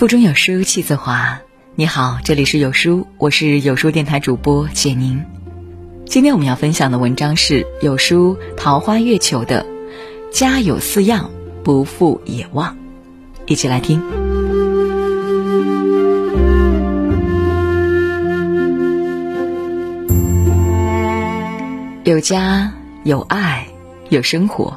腹中有书气自华。你好，这里是有书，我是有书电台主播简宁。今天我们要分享的文章是有书桃花月球的“家有四样，不负也旺”，一起来听。有家，有爱，有生活。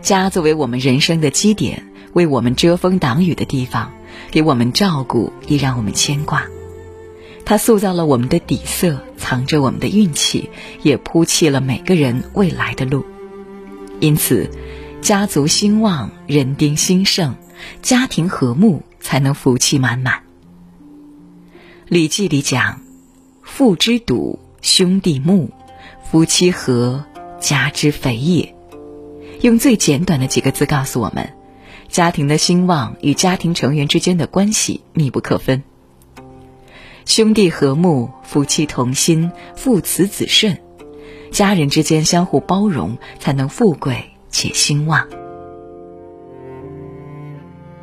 家作为我们人生的基点，为我们遮风挡雨的地方。给我们照顾，亦让我们牵挂。它塑造了我们的底色，藏着我们的运气，也铺砌了每个人未来的路。因此，家族兴旺，人丁兴盛，家庭和睦，才能福气满满。《礼记》里讲：“父之笃，兄弟睦，夫妻和，家之肥也。”用最简短的几个字告诉我们。家庭的兴旺与家庭成员之间的关系密不可分。兄弟和睦，夫妻同心，父慈子顺，家人之间相互包容，才能富贵且兴旺。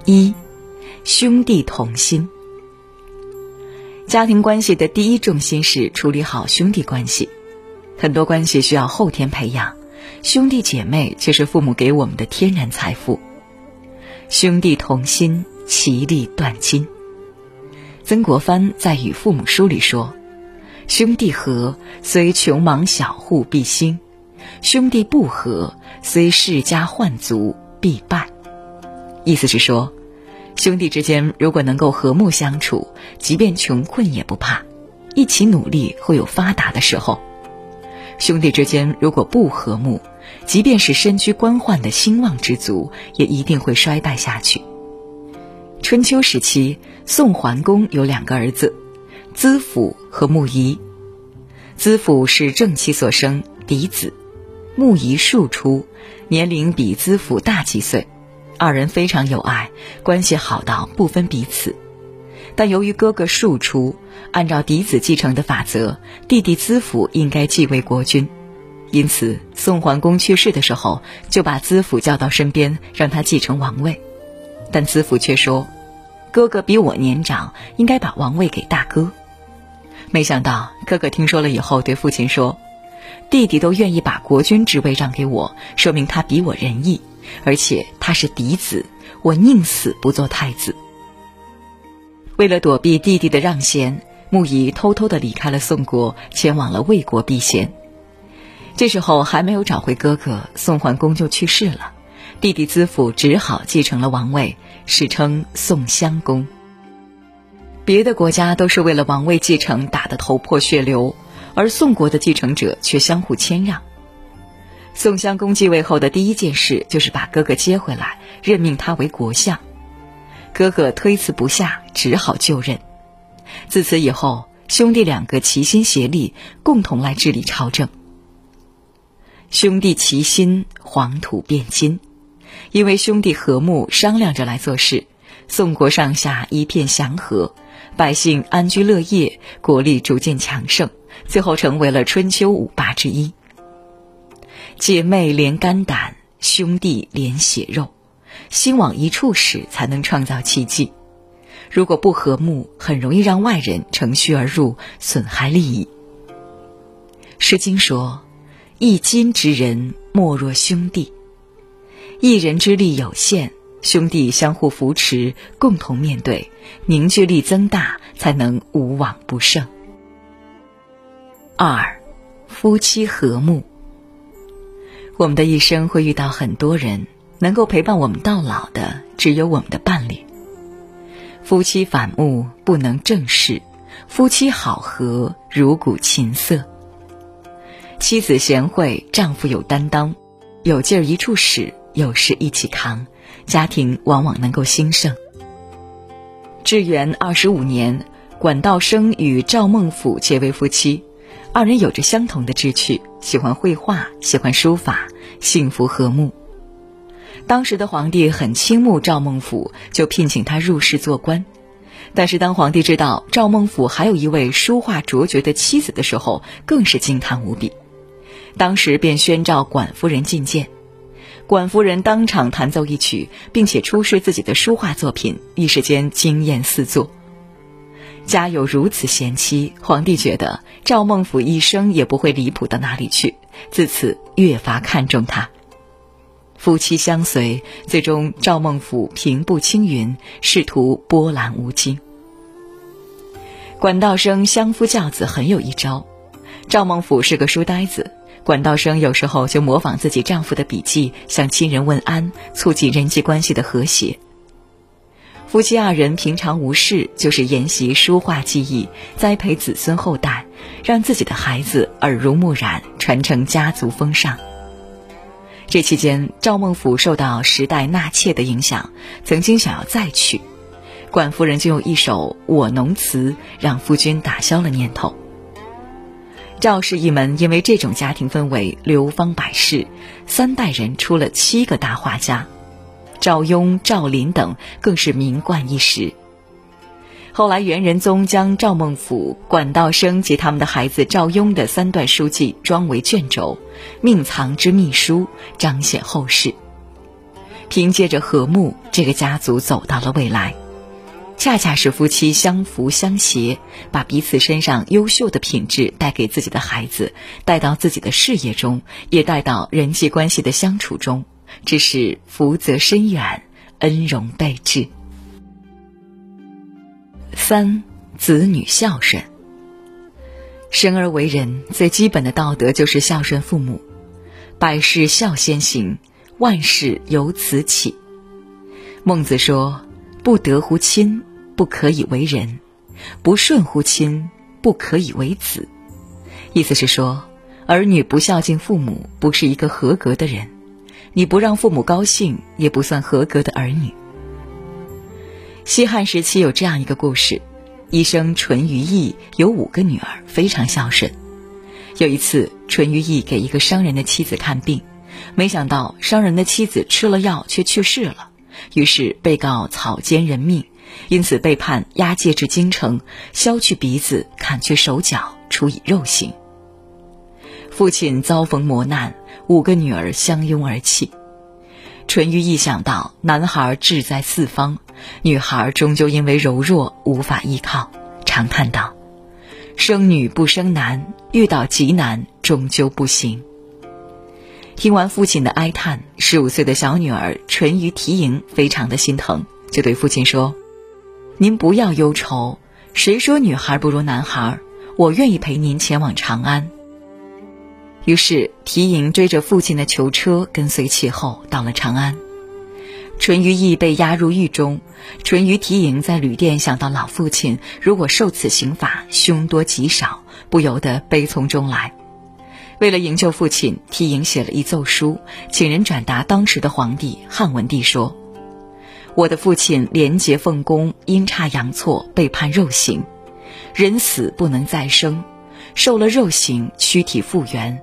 一，兄弟同心。家庭关系的第一重心是处理好兄弟关系。很多关系需要后天培养，兄弟姐妹却是父母给我们的天然财富。兄弟同心，其利断金。曾国藩在《与父母书》里说：“兄弟和，虽穷忙小户必兴；兄弟不和，虽世家宦族必败。”意思是说，兄弟之间如果能够和睦相处，即便穷困也不怕，一起努力会有发达的时候；兄弟之间如果不和睦，即便是身居官宦的兴旺之族，也一定会衰败下去。春秋时期，宋桓公有两个儿子，资甫和穆仪。资甫是正妻所生嫡子，穆仪庶出，年龄比资甫大几岁，二人非常有爱，关系好到不分彼此。但由于哥哥庶出，按照嫡子继承的法则，弟弟资甫应该继位国君。因此，宋桓公去世的时候，就把资甫叫到身边，让他继承王位。但资甫却说：“哥哥比我年长，应该把王位给大哥。”没想到哥哥听说了以后，对父亲说：“弟弟都愿意把国君职位让给我，说明他比我仁义，而且他是嫡子，我宁死不做太子。”为了躲避弟弟的让贤，穆仪偷偷的离开了宋国，前往了魏国避嫌。这时候还没有找回哥哥，宋桓公就去世了，弟弟资甫只好继承了王位，史称宋襄公。别的国家都是为了王位继承打得头破血流，而宋国的继承者却相互谦让。宋襄公继位后的第一件事就是把哥哥接回来，任命他为国相。哥哥推辞不下，只好就任。自此以后，兄弟两个齐心协力，共同来治理朝政。兄弟齐心，黄土变金。因为兄弟和睦，商量着来做事，宋国上下一片祥和，百姓安居乐业，国力逐渐强盛，最后成为了春秋五霸之一。姐妹连肝胆，兄弟连血肉，心往一处使，才能创造奇迹。如果不和睦，很容易让外人乘虚而入，损害利益。《诗经》说。一金之人，莫若兄弟。一人之力有限，兄弟相互扶持，共同面对，凝聚力增大，才能无往不胜。二，夫妻和睦。我们的一生会遇到很多人，能够陪伴我们到老的，只有我们的伴侣。夫妻反目不能正视，夫妻好合如鼓琴瑟。妻子贤惠，丈夫有担当，有劲儿一处使，有事一起扛，家庭往往能够兴盛。至元二十五年，管道升与赵孟俯结为夫妻，二人有着相同的志趣，喜欢绘画，喜欢书法，幸福和睦。当时的皇帝很倾慕赵孟俯，就聘请他入仕做官。但是当皇帝知道赵孟俯还有一位书画卓绝的妻子的时候，更是惊叹无比。当时便宣召管夫人觐见，管夫人当场弹奏一曲，并且出示自己的书画作品，一时间惊艳四座。家有如此贤妻，皇帝觉得赵孟俯一生也不会离谱到哪里去，自此越发看重他。夫妻相随，最终赵孟俯平步青云，仕途波澜无惊。管道生相夫教子很有一招，赵孟俯是个书呆子。管道生有时候就模仿自己丈夫的笔记，向亲人问安，促进人际关系的和谐。夫妻二人平常无事，就是研习书画技艺，栽培子孙后代，让自己的孩子耳濡目染，传承家族风尚。这期间，赵孟俯受到时代纳妾的影响，曾经想要再娶，管夫人就用一首《我侬词》让夫君打消了念头。赵氏一门因为这种家庭氛围流芳百世，三代人出了七个大画家，赵雍、赵林等更是名冠一时。后来元仁宗将赵孟俯、管道生及他们的孩子赵雍的三段书记装为卷轴，命藏之秘书，彰显后世。凭借着和睦，这个家族走到了未来。恰恰是夫妻相扶相携，把彼此身上优秀的品质带给自己的孩子，带到自己的事业中，也带到人际关系的相处中，这是福泽深远，恩荣备至。三，子女孝顺。生而为人，最基本的道德就是孝顺父母，百事孝先行，万事由此起。孟子说。不得乎亲，不可以为人；不顺乎亲，不可以为子。意思是说，儿女不孝敬父母，不是一个合格的人；你不让父母高兴，也不算合格的儿女。西汉时期有这样一个故事：医生淳于意有五个女儿，非常孝顺。有一次，淳于意给一个商人的妻子看病，没想到商人的妻子吃了药却去世了。于是被告草菅人命，因此被判押解至京城，削去鼻子，砍去手脚，处以肉刑。父亲遭逢磨难，五个女儿相拥而泣。淳于意想到男孩志在四方，女孩终究因为柔弱无法依靠，长叹道：“生女不生男，遇到极难终究不行。”听完父亲的哀叹，十五岁的小女儿淳于缇萦非常的心疼，就对父亲说：“您不要忧愁，谁说女孩不如男孩？我愿意陪您前往长安。”于是缇萦追着父亲的囚车，跟随其后到了长安。淳于意被押入狱中，淳于缇萦在旅店想到老父亲如果受此刑罚，凶多吉少，不由得悲从中来。为了营救父亲，缇萦写了一奏书，请人转达当时的皇帝汉文帝说：“我的父亲廉洁奉公，阴差阳错被判肉刑，人死不能再生，受了肉刑，躯体复原，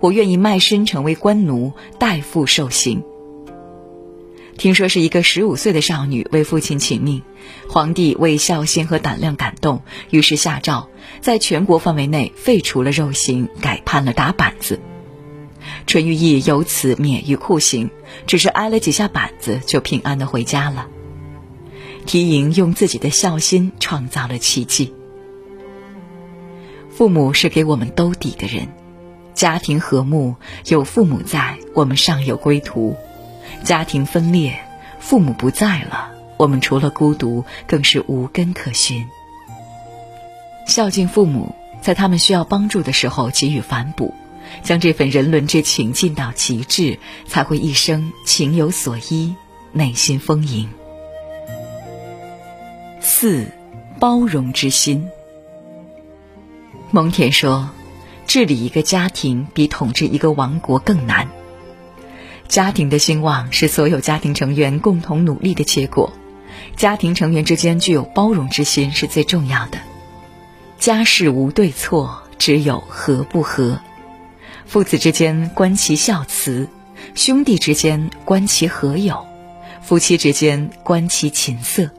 我愿意卖身成为官奴，代父受刑。”听说是一个十五岁的少女为父亲请命，皇帝为孝心和胆量感动，于是下诏，在全国范围内废除了肉刑，改判了打板子。淳于意由此免于酷刑，只是挨了几下板子就平安的回家了。缇萦用自己的孝心创造了奇迹。父母是给我们兜底的人，家庭和睦，有父母在，我们尚有归途。家庭分裂，父母不在了，我们除了孤独，更是无根可寻。孝敬父母，在他们需要帮助的时候给予反哺，将这份人伦之情尽到极致，才会一生情有所依，内心丰盈。四，包容之心。蒙恬说：“治理一个家庭，比统治一个王国更难。”家庭的兴旺是所有家庭成员共同努力的结果，家庭成员之间具有包容之心是最重要的。家事无对错，只有和不和；父子之间观其孝慈，兄弟之间观其和友，夫妻之间观其琴瑟。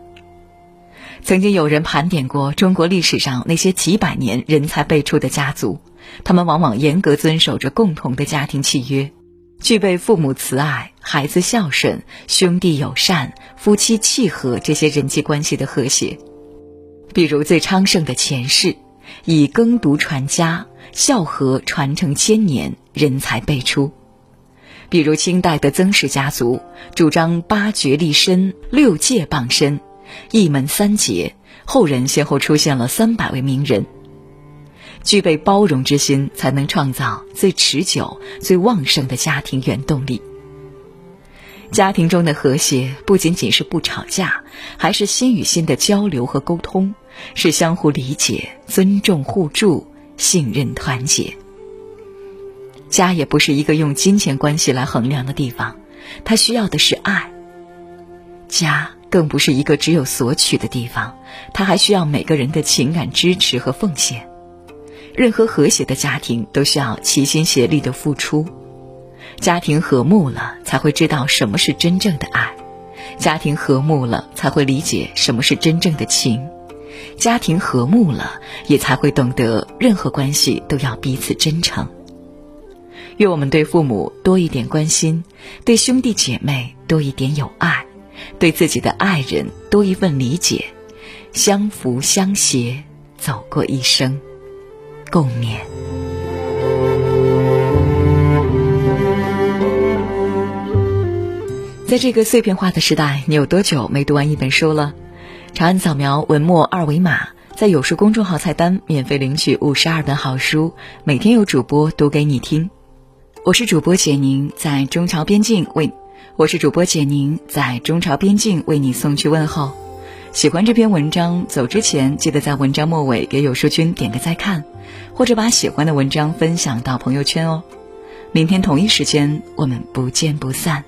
曾经有人盘点过中国历史上那些几百年人才辈出的家族，他们往往严格遵守着共同的家庭契约。具备父母慈爱、孩子孝顺、兄弟友善、夫妻契合这些人际关系的和谐。比如最昌盛的钱氏，以耕读传家、孝和传承千年，人才辈出；比如清代的曾氏家族，主张八绝立身、六戒傍身、一门三杰，后人先后出现了三百位名人。具备包容之心，才能创造最持久、最旺盛的家庭原动力。家庭中的和谐，不仅仅是不吵架，还是心与心的交流和沟通，是相互理解、尊重、互助、信任、团结。家也不是一个用金钱关系来衡量的地方，它需要的是爱。家更不是一个只有索取的地方，它还需要每个人的情感支持和奉献。任何和谐的家庭都需要齐心协力的付出，家庭和睦了，才会知道什么是真正的爱；家庭和睦了，才会理解什么是真正的情；家庭和睦了，也才会懂得任何关系都要彼此真诚。愿我们对父母多一点关心，对兄弟姐妹多一点友爱，对自己的爱人多一份理解，相扶相携走过一生。共勉。在这个碎片化的时代，你有多久没读完一本书了？长按扫描文末二维码，在有书公众号菜单免费领取五十二本好书，每天有主播读给你听。我是主播简宁，在中朝边境为我是主播简宁，在中朝边境为你送去问候。喜欢这篇文章，走之前记得在文章末尾给有书君点个再看，或者把喜欢的文章分享到朋友圈哦。明天同一时间，我们不见不散。